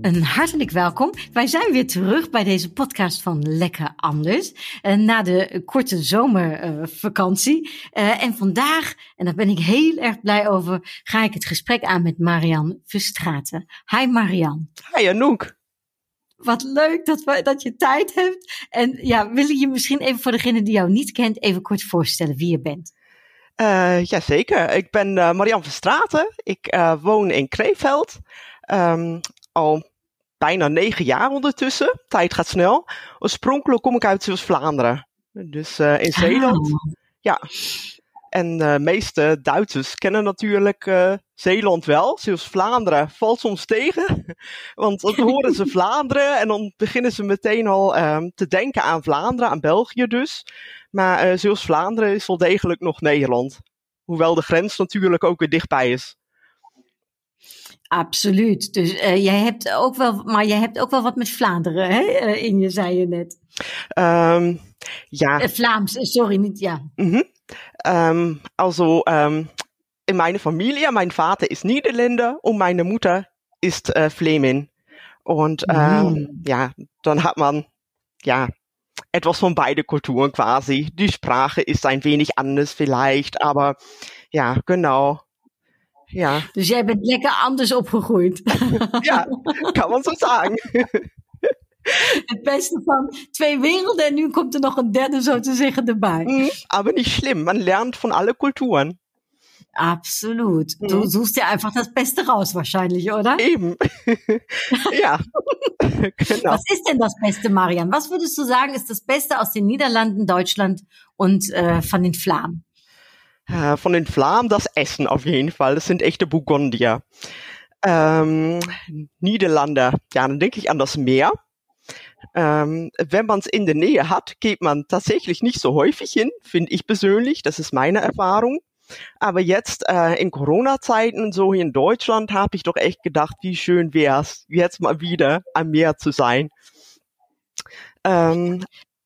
Een hartelijk welkom. Wij zijn weer terug bij deze podcast van Lekker Anders. Uh, na de korte zomervakantie. Uh, en vandaag, en daar ben ik heel erg blij over, ga ik het gesprek aan met Marian Verstraten. Hi Marian. Hi Anouk. Wat leuk dat, we, dat je tijd hebt. En ja, wil je je misschien even voor degene die jou niet kent, even kort voorstellen wie je bent? Uh, jazeker, ik ben uh, Marian Verstraten. Ik uh, woon in Kreeveld. Um, al bijna negen jaar ondertussen. Tijd gaat snel. Oorspronkelijk kom ik uit Zeeuws-Vlaanderen. Dus uh, in Zeeland. Ah. Ja. En de uh, meeste Duitsers kennen natuurlijk uh, Zeeland wel. Zeeuws-Vlaanderen valt soms tegen. Want dan horen ze Vlaanderen en dan beginnen ze meteen al um, te denken aan Vlaanderen, aan België dus. Maar Zeeuws-Vlaanderen is wel degelijk nog Nederland. Hoewel de grens natuurlijk ook weer dichtbij is. Absoluut. Dus uh, jij hebt ook wel, maar jij hebt ook wel wat met Vlaanderen hè? Uh, in je, zei je net. Um, ja. Uh, Vlaams, sorry, niet ja. Mm -hmm. um, also, um, in meine Familie, mein Vater ist Niederländer und meine Mutter ist äh, Flemin. Und mhm. ja, dann hat man ja etwas von beide Kulturen quasi. Die Sprache ist ein wenig anders vielleicht, aber ja, genau. Ja. Dus jij bent lekker anders opgegroeid. ja, kan man zo zeggen. Het beste van twee werelden en nu komt er nog een derde zo te zeggen erbij. Mm, aber nicht schlimm, man lernt von alle Kulturen. Absolut. Du mhm. suchst dir einfach das Beste raus, wahrscheinlich, oder? Eben. ja. genau. Was ist denn das Beste, Marian? Was würdest du sagen, ist das Beste aus den Niederlanden, Deutschland und äh, von den Flamen? Äh, von den Flamen das Essen auf jeden Fall. Das sind echte Burgundier. Ähm, Niederlande, ja, dann denke ich an das Meer. Ähm, wenn man es in der Nähe hat, geht man tatsächlich nicht so häufig hin, finde ich persönlich. Das ist meine Erfahrung. Aber jetzt äh, in Corona-Zeiten und so hier in Deutschland habe ich doch echt gedacht, wie schön wäre es, jetzt mal wieder am Meer zu sein. Ähm,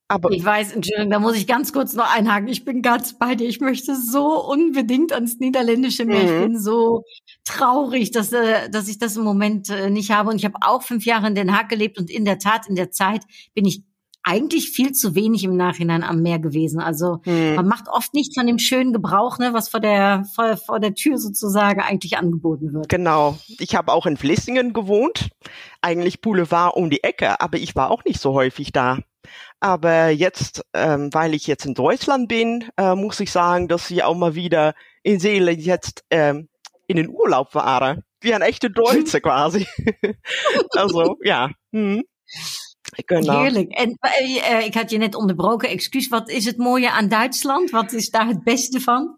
aber ich weiß, Entschuldigung, da muss ich ganz kurz noch einhaken. Ich bin ganz bei dir. Ich möchte so unbedingt ans niederländische Meer. Mhm. Ich bin so traurig, dass, äh, dass ich das im Moment äh, nicht habe. Und ich habe auch fünf Jahre in Den Haag gelebt und in der Tat, in der Zeit bin ich eigentlich viel zu wenig im Nachhinein am Meer gewesen. Also hm. man macht oft nicht von dem schönen Gebrauch, ne, was vor der vor, vor der Tür sozusagen eigentlich angeboten wird. Genau. Ich habe auch in Vlissingen gewohnt, eigentlich Boulevard um die Ecke, aber ich war auch nicht so häufig da. Aber jetzt, ähm, weil ich jetzt in Deutschland bin, äh, muss ich sagen, dass ich auch mal wieder in Seele jetzt ähm, in den Urlaub war. Wie ein echte Deutsche quasi. also, ja. Hm. Genau. Heerlijk. En uh, ik had je net onderbroken, excuus. Wat is het mooie aan Duitsland? Wat is daar het beste van?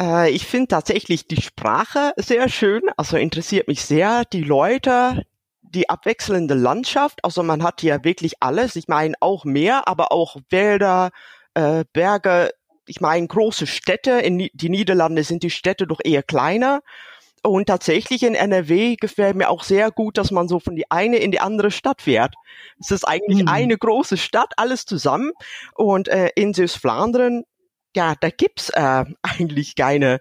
Uh, ich finde tatsächlich die Sprache sehr schön. Also interessiert mich sehr die Leute, die abwechselnde Landschaft. Also man hat hier wirklich alles. Ich meine auch Meer, aber auch Wälder, äh, Berge. Ich meine große Städte. In die Niederlande sind die Städte doch eher kleiner. Und tatsächlich in NRW gefällt mir auch sehr gut, dass man so von die eine in die andere Stadt fährt. Es ist eigentlich mhm. eine große Stadt, alles zusammen. Und äh, in Süßflandern, ja, da gibt's äh, eigentlich keine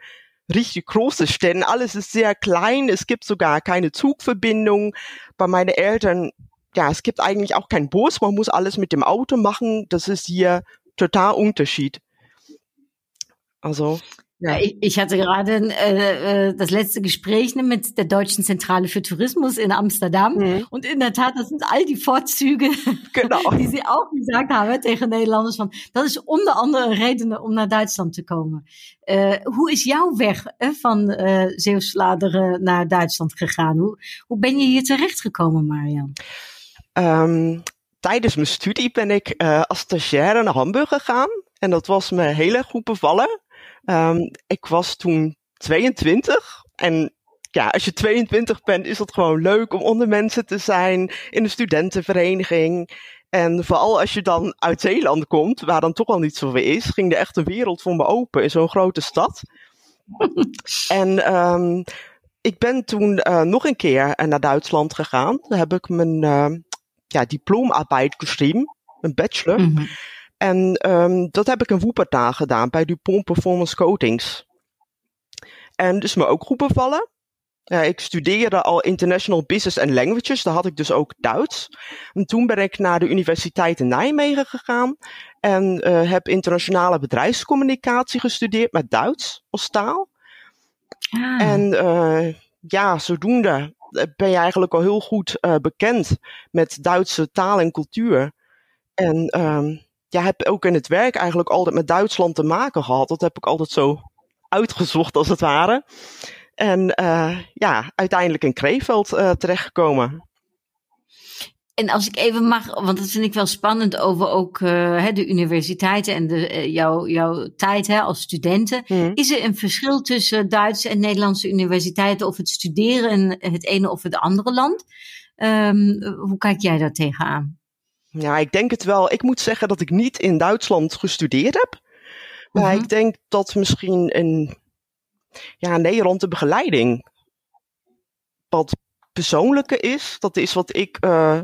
richtig große Städte. Alles ist sehr klein. Es gibt sogar keine Zugverbindung. Bei meinen Eltern, ja, es gibt eigentlich auch keinen Bus. Man muss alles mit dem Auto machen. Das ist hier total Unterschied. Also. Ja, ich, ich hatte gerade äh, äh, das letzte Gespräch ne, mit der Deutschen Zentrale für Tourismus in Amsterdam. Mhm. Und in der Tat, das sind all die Vorzüge, genau. die sie auch gesagt haben tegen Nederlanders. Van, dat is onder andere redenen om naar Duitsland te komen. Uh, hoe is jouw weg uh, van uh, Zeeuws-Vlaanderen naar Duitsland gegaan? Hoe, hoe ben je hier terechtgekomen, Marian? Um, tijdens mijn studie ben ik uh, als stagiaire naar Hamburg gegaan. En dat was me heel erg goed bevallen. Um, ik was toen 22 en ja, als je 22 bent, is het gewoon leuk om onder mensen te zijn in een studentenvereniging. En vooral als je dan uit Zeeland komt, waar dan toch al niet zoveel is, ging er echt een wereld voor me open in zo'n grote stad. en um, ik ben toen uh, nog een keer naar Duitsland gegaan. Daar heb ik mijn uh, ja, diplomaarbeid geschreven, een bachelor. Mm -hmm. En um, dat heb ik in Wuppertal gedaan bij Dupont Performance Coatings. En is me ook goed bevallen. Ik studeerde al International Business and Languages, daar had ik dus ook Duits. En toen ben ik naar de Universiteit in Nijmegen gegaan en uh, heb internationale bedrijfscommunicatie gestudeerd met Duits als taal. Ah. En uh, ja, zodoende ben je eigenlijk al heel goed bekend met Duitse taal en cultuur. En um, ja, heb ook in het werk eigenlijk altijd met Duitsland te maken gehad. Dat heb ik altijd zo uitgezocht als het ware. En uh, ja, uiteindelijk in Krefeld uh, terechtgekomen. En als ik even mag, want dat vind ik wel spannend over ook uh, de universiteiten en de, jouw, jouw tijd hè, als studenten. Hmm. Is er een verschil tussen Duitse en Nederlandse universiteiten of het studeren in het ene of het andere land? Um, hoe kijk jij daar tegenaan? Ja, ik denk het wel. Ik moet zeggen dat ik niet in Duitsland gestudeerd heb. Maar uh -huh. ik denk dat misschien in ja, Nederland de begeleiding wat persoonlijker is. Dat is wat ik uh,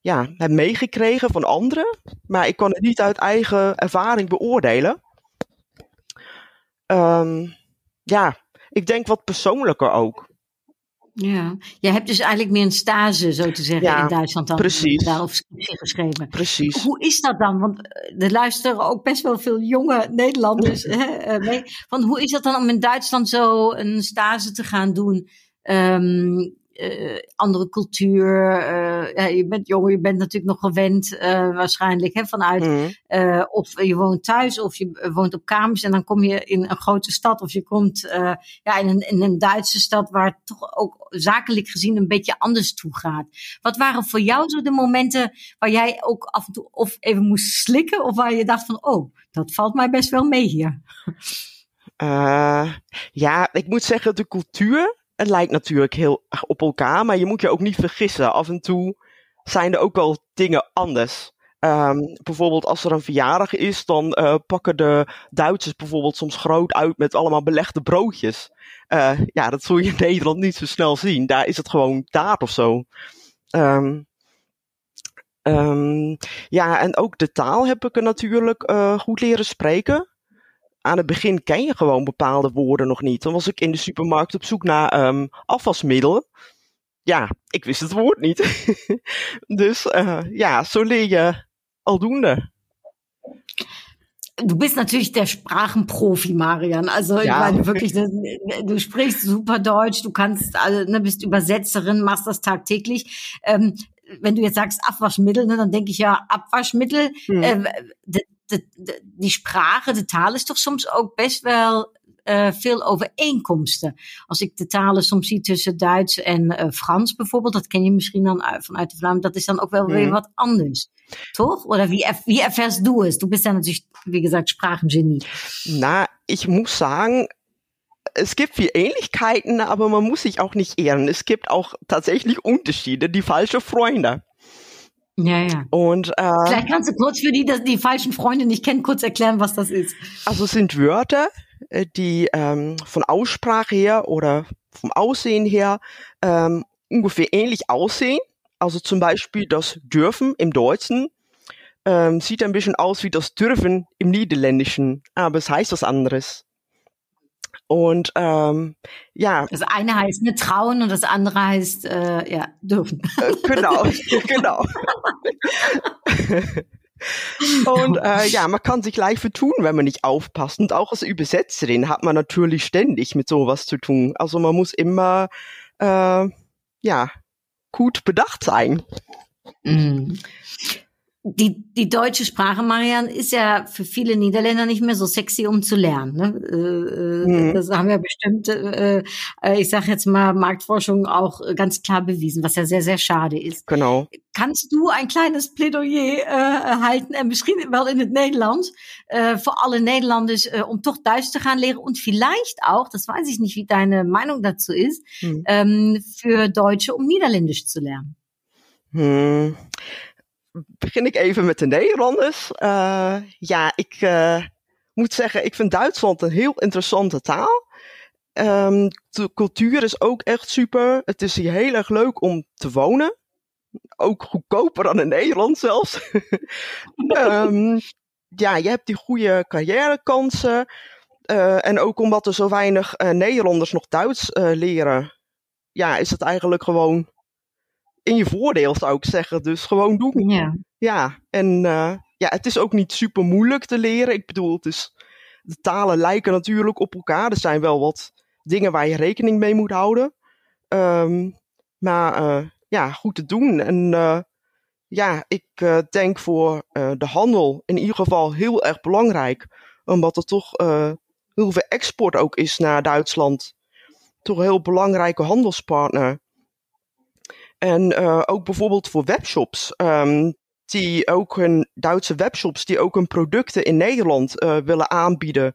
ja, heb meegekregen van anderen. Maar ik kan het niet uit eigen ervaring beoordelen. Um, ja, ik denk wat persoonlijker ook. Ja, jij hebt dus eigenlijk meer een stage, zo te zeggen, ja, in Duitsland dan precies. daar of geschreven. Precies. Hoe is dat dan? Want er luisteren ook best wel veel jonge Nederlanders hè, mee. Van hoe is dat dan om in Duitsland zo een stage te gaan doen? Um, uh, andere cultuur. Uh, ja, je bent jong, je bent natuurlijk nog gewend uh, waarschijnlijk hè, vanuit. Mm. of je woont thuis of je woont op kamers en dan kom je in een grote stad of je komt ja, in, een, in een Duitse stad waar het toch ook zakelijk gezien een beetje anders toe gaat. Wat waren voor jou zo de momenten waar jij ook af en toe of even moest slikken of waar je dacht van oh, dat valt mij best wel mee hier? ja, ik moet zeggen de cultuur het lijkt natuurlijk heel op elkaar, maar je moet je ook niet vergissen. Af en toe zijn er ook wel dingen anders. Um, bijvoorbeeld als er een verjaardag is, dan uh, pakken de Duitsers bijvoorbeeld soms groot uit met allemaal belegde broodjes. Uh, ja, dat zul je in Nederland niet zo snel zien. Daar is het gewoon taart of zo. Um, um, ja, en ook de taal heb ik er natuurlijk uh, goed leren spreken aan het begin ken je gewoon bepaalde woorden nog niet. Dan was ik in de supermarkt op zoek naar um, afwasmiddelen. Ja, ik wist het woord niet. dus uh, ja, zo leer je aldoende. Du bist natürlich der Sprachenprofi, Marian. Also ja. ich meine wirklich, du sprichst super Deutsch, du kannst, also, ne, bist Übersetzerin, machst das tagtäglich. Ähm, wenn du jetzt sagst Abwaschmittel, ne, dan denk ik ja Abwaschmittel. Hm. Äh, de, die sprache, de taal is toch soms ook best wel uh, veel overeenkomsten. Als ik de talen soms zie tussen Duits en uh, Frans bijvoorbeeld, dat ken je misschien dan uit, vanuit de Vlaam, dat is dan ook wel mhm. weer wat anders. Toch? Oder wie, wie erfährst du es? Du bist ja natürlich, wie gesagt, Sprachengenie. Na, ich muss sagen, es gibt viel Ähnlichkeiten, aber man muss sich auch nicht ehren. Es gibt auch tatsächlich Unterschiede, die falsche Freunde. Ja, ja. Und, äh, Vielleicht kannst du kurz für die, die die falschen Freunde nicht kennen, kurz erklären, was das ist. Also es sind Wörter, äh, die ähm, von Aussprache her oder vom Aussehen her ähm, ungefähr ähnlich aussehen. Also zum Beispiel das dürfen im Deutschen ähm, sieht ein bisschen aus wie das dürfen im Niederländischen, aber es heißt was anderes. Und ähm, ja. Das eine heißt ne trauen und das andere heißt äh, ja dürfen. Äh, genau, genau. und äh, ja, man kann sich leicht vertun, wenn man nicht aufpasst. Und auch als Übersetzerin hat man natürlich ständig mit sowas zu tun. Also man muss immer äh, ja gut bedacht sein. Mm. Die, die deutsche Sprache, Marian, ist ja für viele Niederländer nicht mehr so sexy, um zu lernen. Ne? Äh, mhm. Das haben ja bestimmt, äh, ich sage jetzt mal, Marktforschung auch ganz klar bewiesen, was ja sehr, sehr schade ist. Genau. Kannst du ein kleines Plädoyer uh, halten, en misschien wel in het Nederlands, voor alle Nederlanders, uh, om toch Duits te gaan leren und vielleicht auch, das weiß ich nicht, wie deine Meinung dazu ist, mhm. ähm, für Deutsche, um Niederländisch zu lernen? Mhm. Begin ik even met de Nederlanders. Uh, ja, ik uh, moet zeggen, ik vind Duitsland een heel interessante taal. Um, de cultuur is ook echt super. Het is hier heel erg leuk om te wonen. Ook goedkoper dan in Nederland zelfs. um, ja, je hebt die goede carrièrekansen. Uh, en ook omdat er zo weinig Nederlanders nog Duits leren, ja, is het eigenlijk gewoon in je voordeel, zou ik zeggen. Dus gewoon doen. Ja. Ja, en ja, het is ook niet super moeilijk te leren. Ik bedoel, het is, de talen lijken natuurlijk op elkaar. Er zijn wel wat dingen waar je rekening mee moet houden. Um, maar ja, goed te doen. En ja, ik uh, denk voor de handel in ieder geval heel erg belangrijk. Omdat er toch heel veel export ook is naar Duitsland. Toch een heel belangrijke handelspartner. En ook bijvoorbeeld voor webshops. Um, die ook hun Duitse webshops die ook hun producten in Nederland willen aanbieden.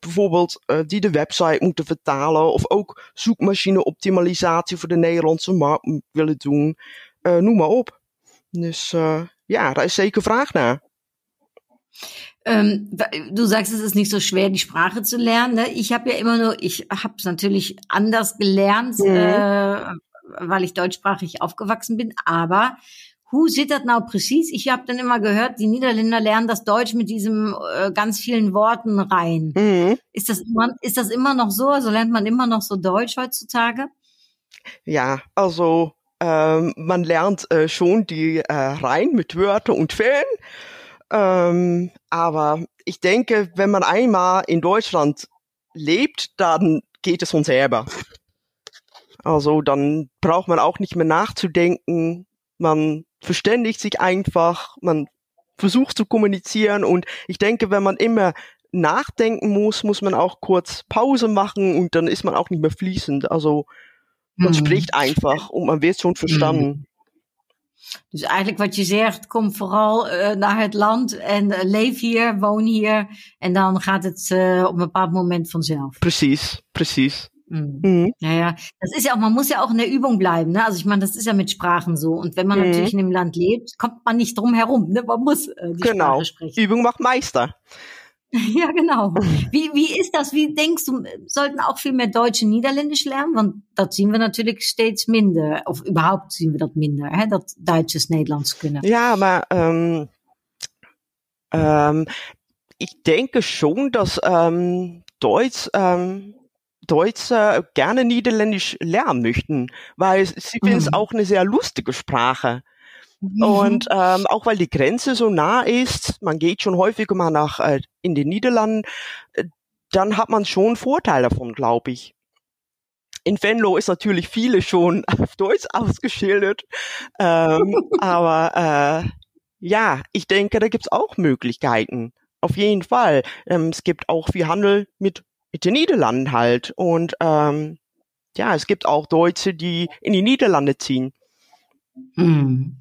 bijvoorbeeld die de website moeten vertalen. Of ook zoekmachine optimalisatie voor de Nederlandse markt willen doen. noem maar op. Dus ja, da ist zeker vraag naar. Ähm, du sagst, es ist nicht so schwer, die Sprache zu lernen. Ne? Ich habe ja immer nur, ich habe es natürlich anders gelernt, mhm. äh, weil ich deutschsprachig aufgewachsen bin. Aber who sieht das now precies? Ich habe dann immer gehört, die Niederländer lernen das Deutsch mit diesem äh, ganz vielen Worten rein. Mhm. Ist das immer, ist das immer noch so? Also lernt man immer noch so Deutsch heutzutage? Ja, also ähm, man lernt äh, schon die äh, rein mit Wörter und Fällen. Ähm, aber ich denke, wenn man einmal in Deutschland lebt, dann geht es von selber. Also dann braucht man auch nicht mehr nachzudenken. Man verständigt sich einfach, man versucht zu kommunizieren und ich denke, wenn man immer nachdenken muss, muss man auch kurz Pause machen und dann ist man auch nicht mehr fließend. Also Man hmm. spricht einfach und man wird schon verstanden. Dus eigenlijk wat je zegt, kom vooral uh, naar het land en uh, leef hier, woon hier. En dan gaat het uh, op een bepaald moment vanzelf. Precies, precies. Mhm. Mhm. Ja, ja. Das ist ja auch, man muss ja auch in der Übung bleiben. Ne? Also ich meine, das ist ja mit Sprachen so. Und wenn man mhm. natürlich in dem Land lebt, kommt man nicht drum herum. Ne? Man muss äh, die genau. Sprache sprechen. Übung macht Meister. Ja, genau. Wie, wie ist das? Wie denkst du, sollten auch viel mehr Deutsche Niederländisch lernen? Want dat zien we natuurlijk steeds minder. Of überhaupt zien we dat minder, hè? dat Duitsers Nederlands kunnen. Ja, maar ähm, ähm, ich denke schon, dass ähm, Deutsch, ähm, Deutsche gerne Niederländisch lernen möchten, weil sie finden es mhm. auch eine sehr lustige Sprache. Mhm. Und ähm, auch weil die Grenze so nah ist, man geht schon häufiger mal nach äh, in den Niederlanden, äh, dann hat man schon Vorteil davon, glaube ich. In Venlo ist natürlich viele schon auf Deutsch ausgeschildert, ähm, aber äh, ja, ich denke, da gibt's auch Möglichkeiten. Auf jeden Fall. Ähm, es gibt auch viel Handel mit den Niederlanden halt. Und ähm, ja, es gibt auch Deutsche, die in die Niederlande ziehen. Hm.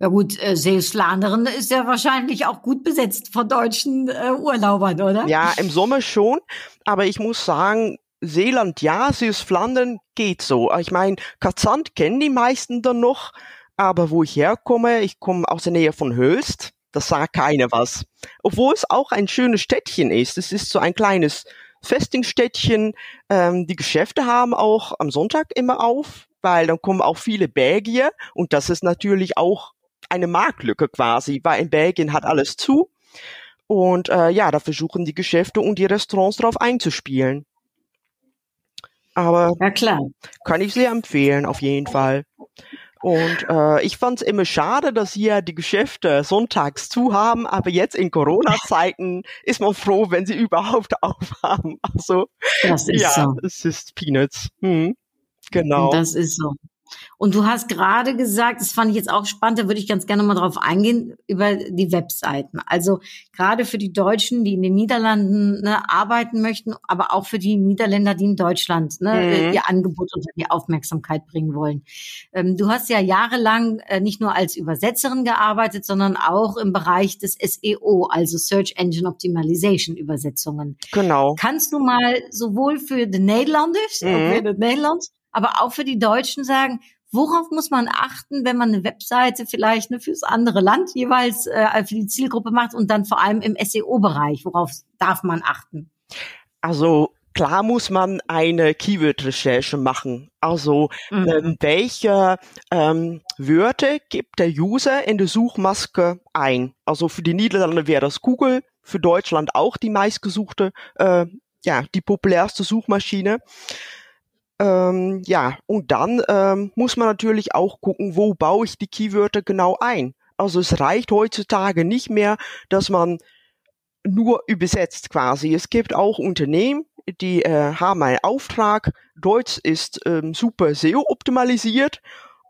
Ja gut, äh, Seeschlanderen ist ja wahrscheinlich auch gut besetzt von deutschen äh, Urlaubern, oder? Ja, im Sommer schon. Aber ich muss sagen, Seeland ja, Süßflandern geht so. Ich meine, Katzand kennen die meisten dann noch. Aber wo ich herkomme, ich komme aus der Nähe von Höchst, das sagt keiner was. Obwohl es auch ein schönes Städtchen ist. Es ist so ein kleines Festingstädtchen. Ähm, die Geschäfte haben auch am Sonntag immer auf, weil dann kommen auch viele Belgier und das ist natürlich auch eine Marktlücke quasi, weil in Belgien hat alles zu. Und äh, ja, da versuchen die Geschäfte und die Restaurants drauf einzuspielen. Aber ja, klar. kann ich sehr empfehlen, auf jeden Fall. Und äh, ich fand es immer schade, dass hier die Geschäfte sonntags zu haben, aber jetzt in Corona-Zeiten ist man froh, wenn sie überhaupt aufhaben. Also das ist ja, so. es ist Peanuts. Hm, genau. Das ist so. Und du hast gerade gesagt, das fand ich jetzt auch spannend, da würde ich ganz gerne mal drauf eingehen, über die Webseiten. Also gerade für die Deutschen, die in den Niederlanden ne, arbeiten möchten, aber auch für die Niederländer, die in Deutschland ne, mhm. ihr Angebot unter die Aufmerksamkeit bringen wollen. Ähm, du hast ja jahrelang äh, nicht nur als Übersetzerin gearbeitet, sondern auch im Bereich des SEO, also Search Engine Optimization Übersetzungen. Genau. Kannst du mal sowohl für die Nederlanders, mhm. für die Nederlands, aber auch für die Deutschen sagen, worauf muss man achten, wenn man eine Webseite vielleicht ne, fürs andere Land jeweils äh, für die Zielgruppe macht und dann vor allem im SEO-Bereich, worauf darf man achten? Also klar muss man eine Keyword-Recherche machen. Also Mhm. ähm, welche ähm, Wörter gibt der User in der Suchmaske ein? Also für die Niederlande wäre das Google, für Deutschland auch die meistgesuchte, äh, ja, die populärste Suchmaschine. Ähm, ja, und dann ähm, muss man natürlich auch gucken, wo baue ich die Keywörter genau ein. Also es reicht heutzutage nicht mehr, dass man nur übersetzt quasi. Es gibt auch Unternehmen, die äh, haben einen Auftrag. Deutsch ist ähm, super SEO optimalisiert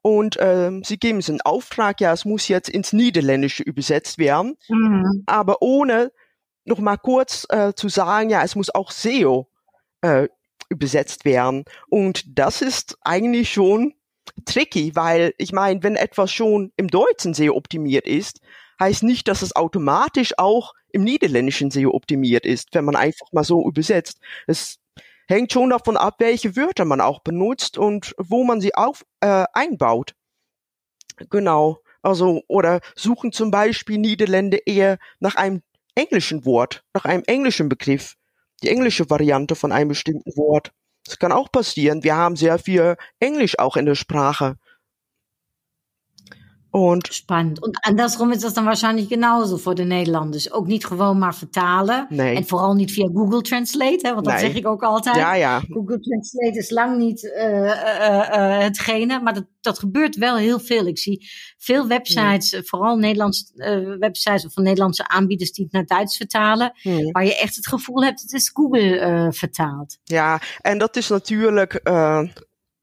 und ähm, sie geben es einen Auftrag. Ja, es muss jetzt ins Niederländische übersetzt werden, Mhm. aber ohne noch mal kurz äh, zu sagen, ja, es muss auch SEO äh, übersetzt werden. Und das ist eigentlich schon tricky, weil ich meine, wenn etwas schon im Deutschen SEO optimiert ist, heißt nicht, dass es automatisch auch im Niederländischen SEO optimiert ist, wenn man einfach mal so übersetzt. Es hängt schon davon ab, welche Wörter man auch benutzt und wo man sie auf, äh, einbaut. Genau. Also, oder suchen zum Beispiel Niederländer eher nach einem englischen Wort, nach einem englischen Begriff, die englische Variante von einem bestimmten Wort. Das kann auch passieren. Wir haben sehr viel Englisch auch in der Sprache. Und Spannend. Und andersrum is dat dan waarschijnlijk genauso voor de Nederlanders. Ook niet gewoon maar vertalen. nee. En vooral niet via Google Translate, hè, want dat zeg ik ook altijd. Ja, ja. Google Translate is lang niet eh, eh, eh, hetgene, maar dat, dat gebeurt wel heel veel. Ik zie veel websites, vooral Nederlands, eh, websites of van Nederlandse aanbieders die het naar Duits vertalen, waar je echt het gevoel hebt, het is Google vertaald. Ja, en dat is natuurlijk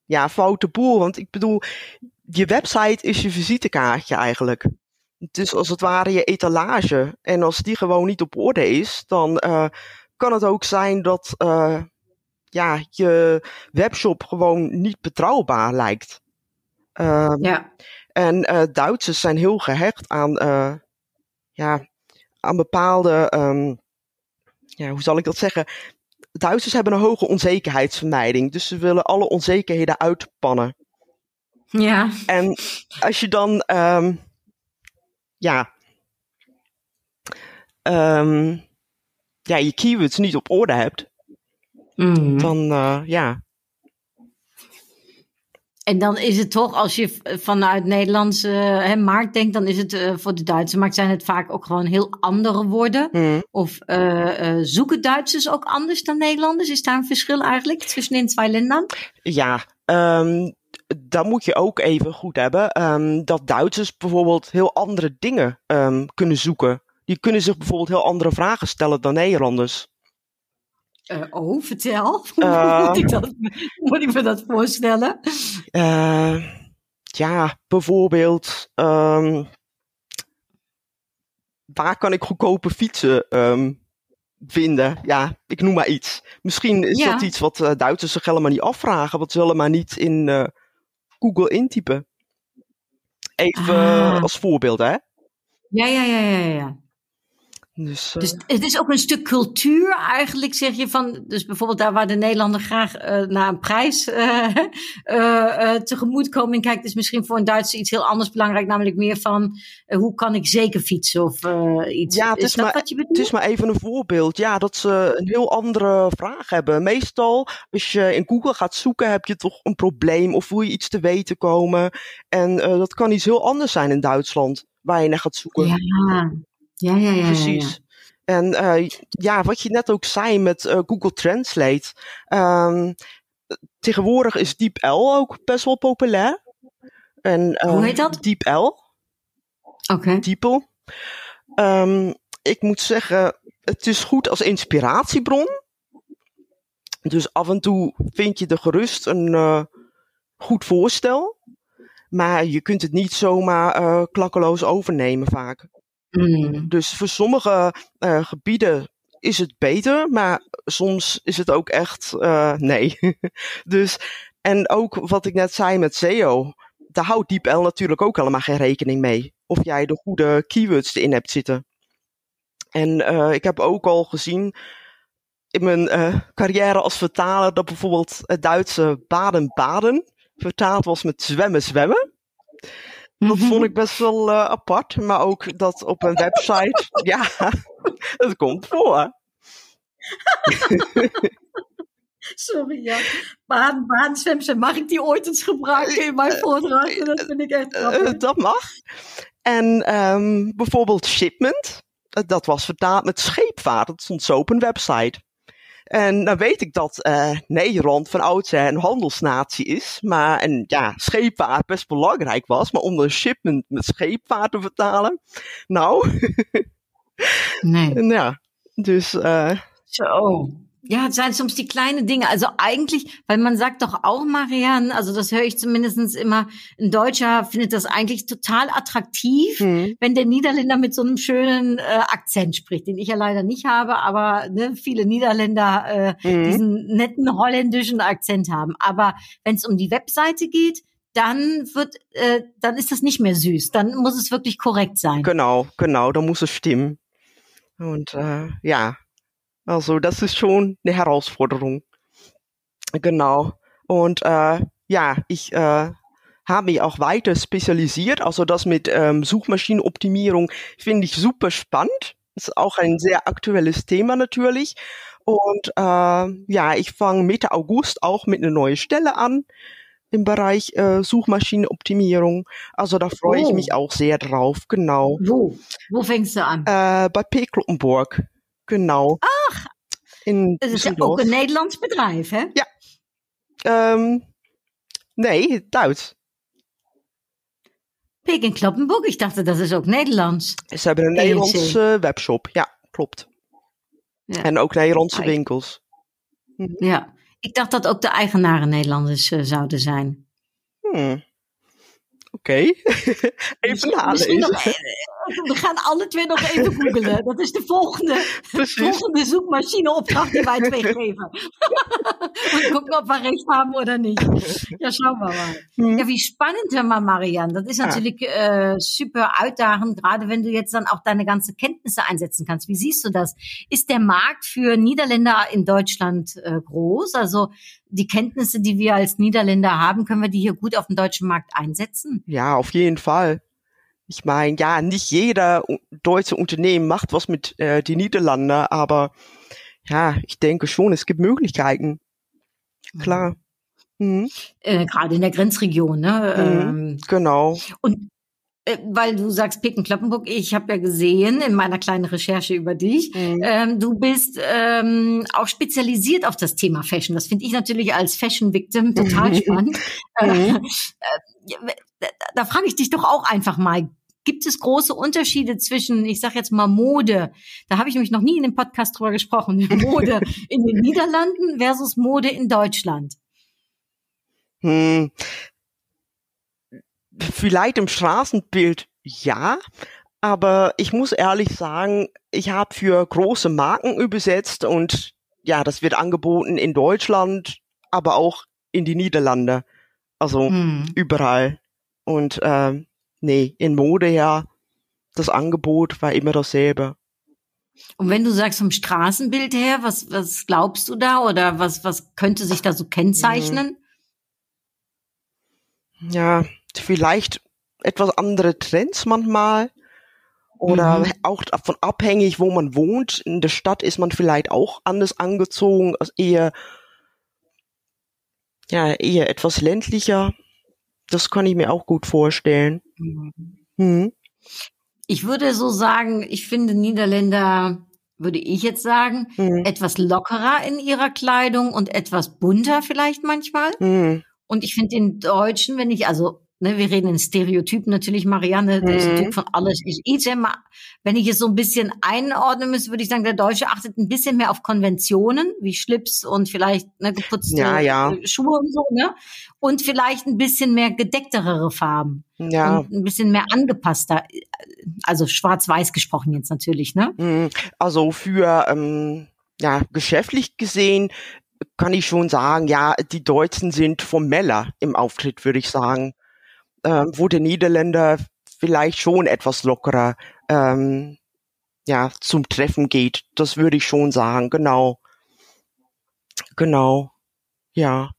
ja, foute boel. Want ik bedoel, je website is je visitekaartje eigenlijk. Het is als het ware je etalage. En als die gewoon niet op orde is, dan eh, kan het ook zijn dat eh, ja, je webshop gewoon niet betrouwbaar lijkt. Ehm, Ja. en eh, Duitsers zijn heel gehecht aan, ja, aan bepaalde, ehm, ja, hoe zal ik dat zeggen? Duitsers hebben een hoge onzekerheidsvermijding. Dus ze willen alle onzekerheden uitpannen. Ja. En als je dan, ehm, ja, ehm, ja, je keywords niet op orde hebt, Mhm. dan, eh, ja, En dan is het toch, als je vanuit Nederlandse hè, markt denkt, dan is het eh, voor de Duitse markt zijn het vaak ook gewoon heel andere woorden. hm, Of eh, eh, zoeken Duitsers ook anders dan Nederlanders? Is daar een verschil eigenlijk tussen in twee landen? ja, ehm, dat moet je ook even goed hebben. ehm, dat Duitsers bijvoorbeeld heel andere dingen ehm, kunnen zoeken. Die kunnen zich bijvoorbeeld heel andere vragen stellen dan Nederlanders. Eh, oh, vertel. Hoe Eh. moet, ik dat, hoe moet ik me dat voorstellen? Eh, ja, bijvoorbeeld, ehm, waar kan ik goedkope fietsen ehm, vinden? Ja, ik noem maar iets. Misschien is Ja. dat iets wat eh, Duitsers zich helemaal niet afvragen, wat ze helemaal niet in Google intypen. Even Ah. als voorbeeld, hè? Ja, ja, ja, ja, ja. Dus, eh, Dus het is ook een stuk cultuur eigenlijk, zeg je van. Dus bijvoorbeeld daar waar de Nederlander graag eh, naar een prijs eh eh, eh, tegemoetkoming kijkt, is misschien voor een Duitser iets heel anders belangrijk. Namelijk meer van hoe kan ik zeker fietsen of iets. Ja, het is, maar- wat je Het is maar even een voorbeeld. Ja, dat ze een heel andere vraag hebben. Meestal, als je in Google gaat zoeken, heb je toch een probleem of wil je iets te weten komen. En dat kan iets heel anders zijn in Duitsland, waar je naar gaat zoeken. Ja, ja, ja, ja, ja, ja. Precies. En eh, ja, wat je net ook zei met eh, Google Translate. ehm, tegenwoordig is DeepL ook best wel populair. En, eh, Hoe heet dat? DeepL. Oké. DeepL. Ehm, ik moet zeggen, het is goed als inspiratiebron. Dus af en toe vind je er gerust een eh, goed voorstel. Maar je kunt het niet zomaar klakkeloos overnemen vaak. Mm. Dus voor sommige eh, gebieden is het beter, maar soms is het ook echt eh, nee. dus, en ook wat ik net zei met SEO, daar houdt DeepL natuurlijk ook helemaal geen rekening mee. Of jij de goede keywords erin hebt zitten. En eh, ik heb ook al gezien in mijn carrière als vertaler dat bijvoorbeeld het Duitse baden-baden vertaald was met zwemmen zwemmen. Dat Mhm. vond ik best wel eh, apart. Maar ook dat op een website. ja, het komt voor. Sorry, ja. Baden-Baden zwemmen mag ik die ooit eens gebruiken in mijn voordracht. Dat vind ik echt Eh, grappig. dat mag. En ehm, bijvoorbeeld shipment, eh, dat was vertaald met scheepvaart. Dat stond zo op een website. En dan weet ik dat eh, Nederland van oudsher een handelsnatie is. Maar en ja, scheepvaart best belangrijk was. Maar om een shipment met scheepvaart te vertalen. Nou, Nee. ja. Dus eh, So. Ja, es sind soms die kleinen Dinge. Also eigentlich, weil man sagt doch auch, Marianne, also das höre ich zumindestens immer, ein Deutscher findet das eigentlich total attraktiv, hm, wenn der Niederländer mit so einem schönen äh, Akzent spricht, den ich ja leider nicht habe, aber ne, viele Niederländer äh, hm, diesen netten holländischen Akzent haben. Aber wenn es um die Webseite geht, dann wird, äh, dann ist das nicht mehr süß. Dann muss es wirklich korrekt sein. genau, genau, da muss es stimmen. Und äh, ja, also das ist schon eine Herausforderung. Genau. Und äh, ja, ich äh, habe mich auch weiter spezialisiert. Also das mit ähm, Suchmaschinenoptimierung finde ich super spannend. Ist auch ein sehr aktuelles Thema natürlich. Und äh, ja, ich fange Mitte August auch mit einer neuen Stelle an im Bereich äh, Suchmaschinenoptimierung. Also da freue ich Oh. mich auch sehr drauf. Genau. Wo? Wo fängst du an? Äh, bei P. Kloppenburg. Genau. Ach. In Das ist ja ook een Nederlands bedrijf, hè? Ähm, nee, Duits. Pik in Kloppenburg. Ik dacht dat is ook Nederlands. Ze hebben een PNC. Nederlandse webshop. Ja, klopt. Ja. En ook Nederlandse winkels. Ja. Ik dacht dat ook de eigenaren Nederlanders eh, zouden zijn. Hmm. Oké. Even Misschien nalezen. nog, we gaan alle twee nog even googelen. Dat is de volgende, Precies. volgende zoekmachineopdracht die wij twee geven. Und gucken, ob wir recht haben oder nicht. Ja, schauen wir mal. Hm. Ja, wie spannend, hör mal, Marianne. Das ist natürlich äh, super uitdagend, gerade wenn du jetzt dann auch deine ganze Kenntnisse einsetzen kannst. Wie siehst du das? Ist der Markt für Niederländer in Deutschland äh, groß? Also die Kenntnisse, die wir als Niederländer haben, können wir die hier gut auf dem deutschen Markt einsetzen? Ja, auf jeden Fall. Ich meine, ja, nicht jeder deutsche Unternehmen macht was mit äh, die Niederlande, aber ja, ich denke schon, es gibt Möglichkeiten. Klar. Mhm. Äh, gerade in der Grenzregion, ne? Ähm, Genau. Und äh, weil du sagst Picken-Kloppenburg, ich habe ja gesehen in meiner kleinen Recherche über dich, Mhm. ähm, du bist ähm, auch spezialisiert auf das Thema Fashion. Das finde ich natürlich als Fashion-Victim total spannend. Äh, Mhm. äh, ja, da, frage ich dich doch auch einfach mal, gibt es große Unterschiede zwischen, ich sage jetzt mal Mode, da habe ich nämlich noch nie in dem Podcast drüber gesprochen, Mode in den Niederlanden versus Mode in Deutschland. Hm. Vielleicht im Straßenbild ja, aber ich muss ehrlich sagen, ich habe für große Marken übersetzt und ja, das wird angeboten in Deutschland, aber auch in die Niederlande. Also Hm. überall. Und ähm, nee, in Mode ja, das Angebot war immer dasselbe. Und wenn du sagst vom Straßenbild her, was, was glaubst du da oder was, was könnte sich da so kennzeichnen? Ja, vielleicht etwas andere Trends manchmal. Oder Mhm. auch davon abhängig, wo man wohnt. In der Stadt ist man vielleicht auch anders angezogen, als eher, ja, eher etwas ländlicher. Das kann ich mir auch gut vorstellen. Hm. Ich würde so sagen, ich finde Niederländer, würde ich jetzt sagen, Hm. etwas lockerer in ihrer Kleidung und etwas bunter vielleicht manchmal. Hm. Und ich finde den Deutschen, wenn ich, also, ne, wir reden in Stereotypen natürlich, Marianne, der ist ein Mhm. Typ von alles ist immer, wenn ich es so ein bisschen einordnen müsste, würde ich sagen, der Deutsche achtet ein bisschen mehr auf Konventionen, wie Schlips und vielleicht ne, geputzte Ja, ja. Schuhe und so, ne? Und vielleicht ein bisschen mehr gedecktere Farben. Ja, Und ein bisschen mehr angepasster. Also schwarz-weiß gesprochen jetzt natürlich, ne? hm. also für, ähm, ja, geschäftlich gesehen kann ich schon sagen, ja, die Deutschen sind formeller im Auftritt, würde ich sagen. Ähm, wo der Niederländer vielleicht schon etwas lockerer ähm, ja, zum Treffen geht. Das würde ich schon sagen, genau. Genau. Ja.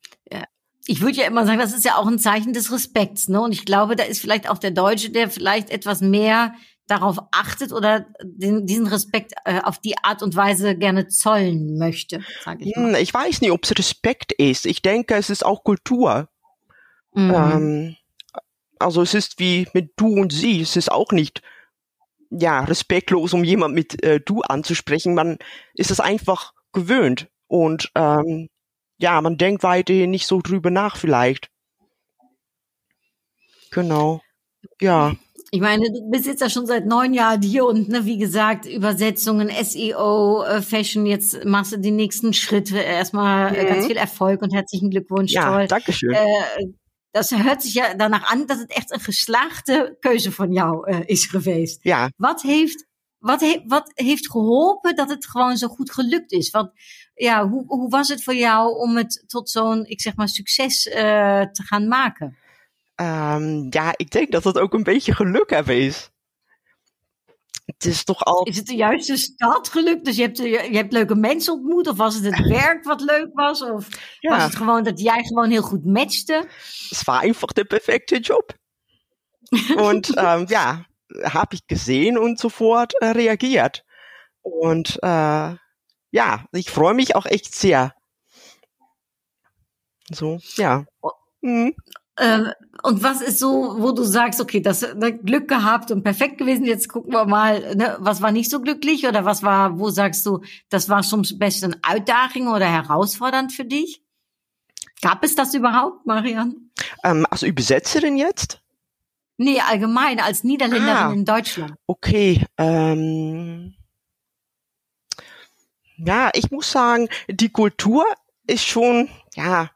ich würde ja immer sagen, das ist ja auch ein Zeichen des Respekts, ne? Und ich glaube, da ist vielleicht auch der Deutsche, der vielleicht etwas mehr darauf achtet oder den, diesen Respekt äh, auf die Art und Weise gerne zollen möchte, sage ich mal. Hm, ich weiß nicht, ob es Respekt ist. Ich denke, es ist auch Kultur. Mhm. Ähm, also es ist wie mit du und sie. Es ist auch nicht ja respektlos, um jemand mit äh, du anzusprechen. Man ist es einfach gewöhnt und ähm, ja, man denkt weiterhin nicht so drüber nach vielleicht. Genau. Ja. Ich meine, du bist jetzt ja schon seit neun Jahren hier und ne, wie gesagt, Übersetzungen, SEO, äh, Fashion, jetzt machst du die nächsten Schritte. Erstmal äh, mhm. ganz viel Erfolg und herzlichen Glückwunsch. Ja, toll. Dankeschön. Äh, dat sich ja danach an dat het echt een geslaagde keuze van jou uh, is geweest. Ja. Wat heeft, wat, he, wat heeft geholpen dat het gewoon zo goed gelukt is? Want ja, hoe, hoe was het voor jou om het tot zo'n, ik zeg maar, succes uh, te gaan maken? Um, ja, ik denk dat het ook een beetje geluk hebben is het is toch al. Is het de juiste stad gelukt? Dus je hebt, je, hebt leuke mensen ontmoet? Of was het het werk wat leuk was? Of ja. was het gewoon dat jij gewoon heel goed matchte? Es war einfach der perfekte Job. und ähm, ja, habe ich gesehen und sofort äh, reagiert. Und äh, ja, ich freue mich auch echt sehr. So, ja. Mhm. Äh, und was ist so, wo du sagst, okay, das ne, Glück gehabt und perfekt gewesen, jetzt gucken wir mal, ne, was war nicht so glücklich oder was war, wo sagst du, das war soms best een uitdaging oder herausfordernd für dich? Gab es das überhaupt, Marian? Ähm, als Übersetzerin jetzt? Nee, allgemein, als Niederländerin ah, in Deutschland. Okay, ähm, ja, ich muss sagen, die Kultur ist schon, ja,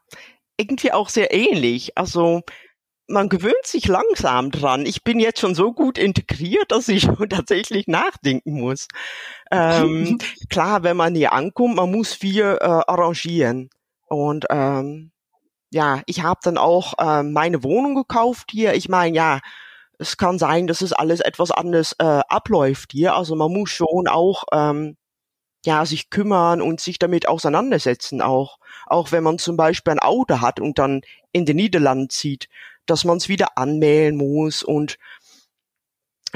irgendwie auch sehr ähnlich. Also man gewöhnt sich langsam dran. Ich bin jetzt schon so gut integriert, dass ich schon tatsächlich nachdenken muss. Ähm, klar, wenn man hier ankommt, man muss viel äh, arrangieren. Und ähm, ja, ich habe dann auch äh, meine Wohnung gekauft hier. Ich meine, ja, es kann sein, dass es alles etwas anders äh, abläuft hier. Also man muss schon auch ähm, ja, sich kümmern und sich damit auseinandersetzen auch. Auch wenn man zum Beispiel ein Auto hat und dann in den Niederlanden zieht, dass man es wieder anmelden muss und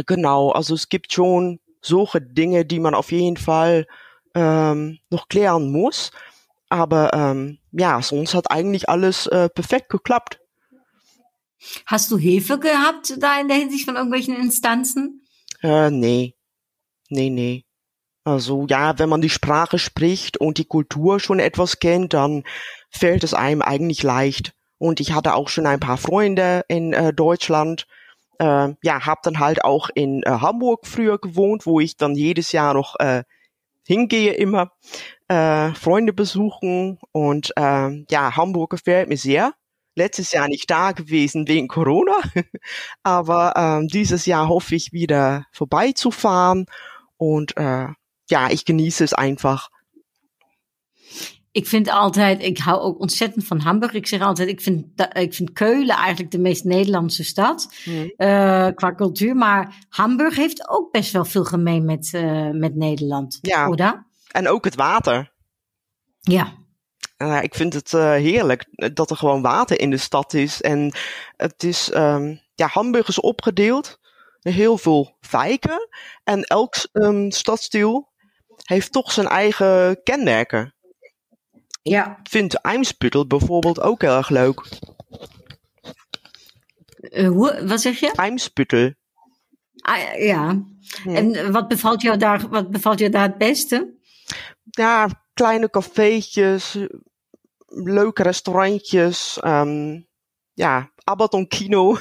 genau, also es gibt schon solche Dinge, die man auf jeden Fall ähm, noch klären muss. Aber ähm, ja, sonst hat eigentlich alles äh, perfekt geklappt. Hast du Hilfe gehabt da in der Hinsicht von irgendwelchen Instanzen? Äh, nee. Nee, nee. Also ja, wenn man die Sprache spricht und die Kultur schon etwas kennt, dann fällt es einem eigentlich leicht. Und ich hatte auch schon ein paar Freunde in äh, Deutschland. Äh, ja, habe dann halt auch in äh, Hamburg früher gewohnt, wo ich dann jedes Jahr noch äh, hingehe immer äh, Freunde besuchen und äh, ja, Hamburg gefällt mir sehr. Letztes Jahr nicht da gewesen wegen Corona, aber äh, dieses Jahr hoffe ich wieder vorbeizufahren und äh, ja, ich genieße es einfach. Ik vind altijd, ik hou ook ontzettend van Hamburg. Ik zeg altijd, ik vind, ik vind Keulen eigenlijk de meest Nederlandse stad mm. uh, qua cultuur. Maar Hamburg heeft ook best wel veel gemeen met, uh, met Nederland. Ja, Oda? en ook het water. Ja. Uh, ik vind het heerlijk dat er gewoon water in de stad is. En het is, um, ja, Hamburg is opgedeeld. Heel veel wijken. En elk um, stadsdeel heeft toch zijn eigen kenmerken. Ja. Ik vind Eimsbüttel bijvoorbeeld ook heel erg leuk. Uh, hoe, wat zeg je? Eimsbüttel. Ah, ja. En wat bevalt, jou daar, wat bevalt jou daar het beste? Ja, kleine cafeetjes, leuke restaurantjes. Um, ja, Abaton Kino.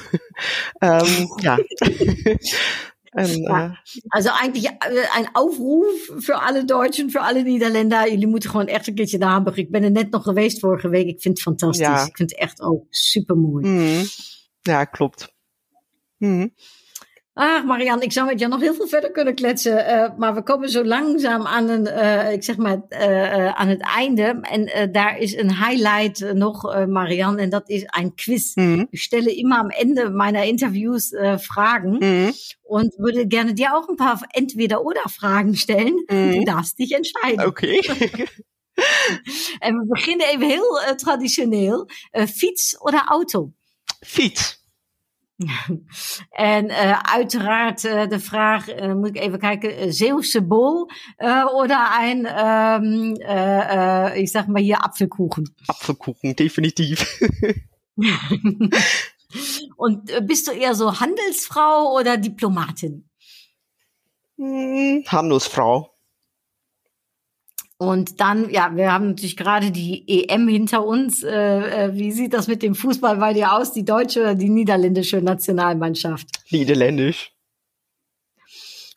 um, ja. En, ja, uh, also eigentlich äh, ein Aufruf für alle Deutschen, für alle Niederländer. Jullie moeten gewoon echt een keertje naar Hamburg. Ik ben er net nog geweest vorige week. Ik vind het fantastisch. Ja. Ik vind het echt ook super mooi. Mm. Ja, klopt. Mm. Ah, Marianne, ik zou met jou nog heel veel verder kunnen kletsen. Uh, maar we komen zo langzaam aan, een, uh, ik zeg maar, uh, aan het einde. En daar is een highlight nog, Marianne, en dat is een quiz. Mhm. Ich stelle immer am Ende meiner Interviews Fragen mhm. und würde gerne dir auch ein paar Entweder-Oder-Fragen stellen. Mhm. Du darfst dich entscheiden. Okay. en we beginnen even heel traditioneel. fiets oder Auto? Fiets. en uh, uiteraard uh, de vraag, uh, moet ik even kijken, Zeeuwse bol oder ein, ähm, ich sag mal hier Apfelkuchen. Apfelkuchen, definitiv. Und bist du eher so Handelsfrau oder Diplomatin? Hm, Handelsfrau. Und dann, ja, wir haben natürlich gerade die EM hinter uns. Äh, äh, wie sieht das mit dem Fußball bei dir aus? Die deutsche oder die niederländische Nationalmannschaft? Niederländisch.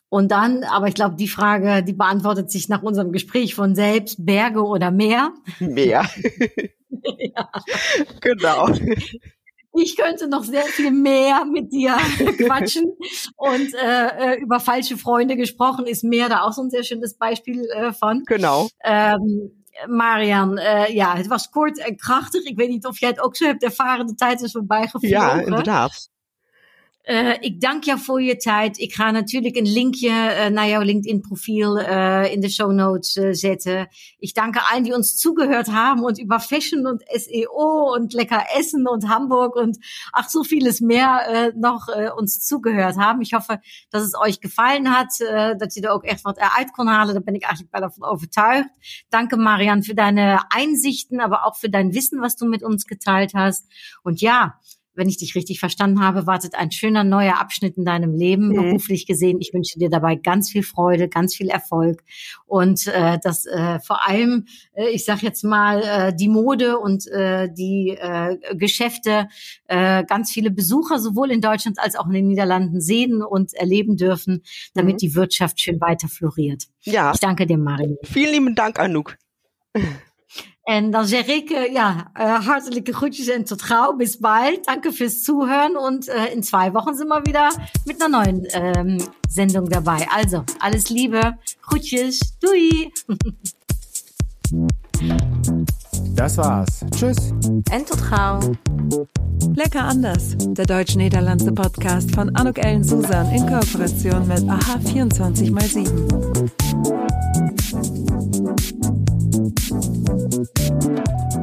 Und dann, aber ich glaube, die Frage, die beantwortet sich nach unserem Gespräch von selbst, Berge oder Meer? Meer. ja. Genau ich könnte noch sehr viel mehr mit dir quatschen. Und äh, äh, über falsche Freunde gesprochen ist mehr da auch so ein sehr schönes Beispiel äh, von. Genau. Ähm, Marian, uh, ja, het was kort en krachtig. Ik weet niet of jij het ook zo hebt ervaren. De tijd is voorbij gevlogen. Ja, inderdaad. Uh, ik dank jou voor je tijd. Ik ga natuurlijk een linkje uh, naar jouw LinkedIn-Profil uh, in de Show Notes zetten. Ich danke allen, die uns zugehört haben und über Fashion und SEO und lecker Essen und Hamburg und ach so vieles mehr noch uns zugehört haben. Ich hoffe, dass es euch gefallen hat, dat je er ook echt wat eruit kon halen. Da bin ich eigentlich davon overtuigd. Danke, Marian, für deine Einsichten, aber auch für dein Wissen, was du mit uns geteilt hast. Und ja, wenn ich dich richtig verstanden habe, wartet ein schöner neuer Abschnitt in deinem Leben, mhm. beruflich gesehen. Ich wünsche dir dabei ganz viel Freude, ganz viel Erfolg und äh, dass äh, vor allem, äh, ich sage jetzt mal, äh, die Mode und äh, die äh, Geschäfte äh, ganz viele Besucher sowohl in Deutschland als auch in den Niederlanden sehen und erleben dürfen, damit mhm. die Wirtschaft schön weiter floriert. Ja. Ich danke dir, Marie. Vielen lieben Dank, Anouk. En dan zeg ik, uh, ja, uh, hartelijke groetjes en tot gauw. Bis bald. Danke fürs Zuhören und uh, in zwei Wochen sind wir wieder mit einer neuen ähm, Sendung dabei. Also, alles Liebe, Groetjes, doei. Das war's. Tschüss. En tot gauw. Lecker anders. Der deutsch-niederlandse Podcast von Anuk Ellen Susan in Kooperation mit AHA 24x7. Thank you.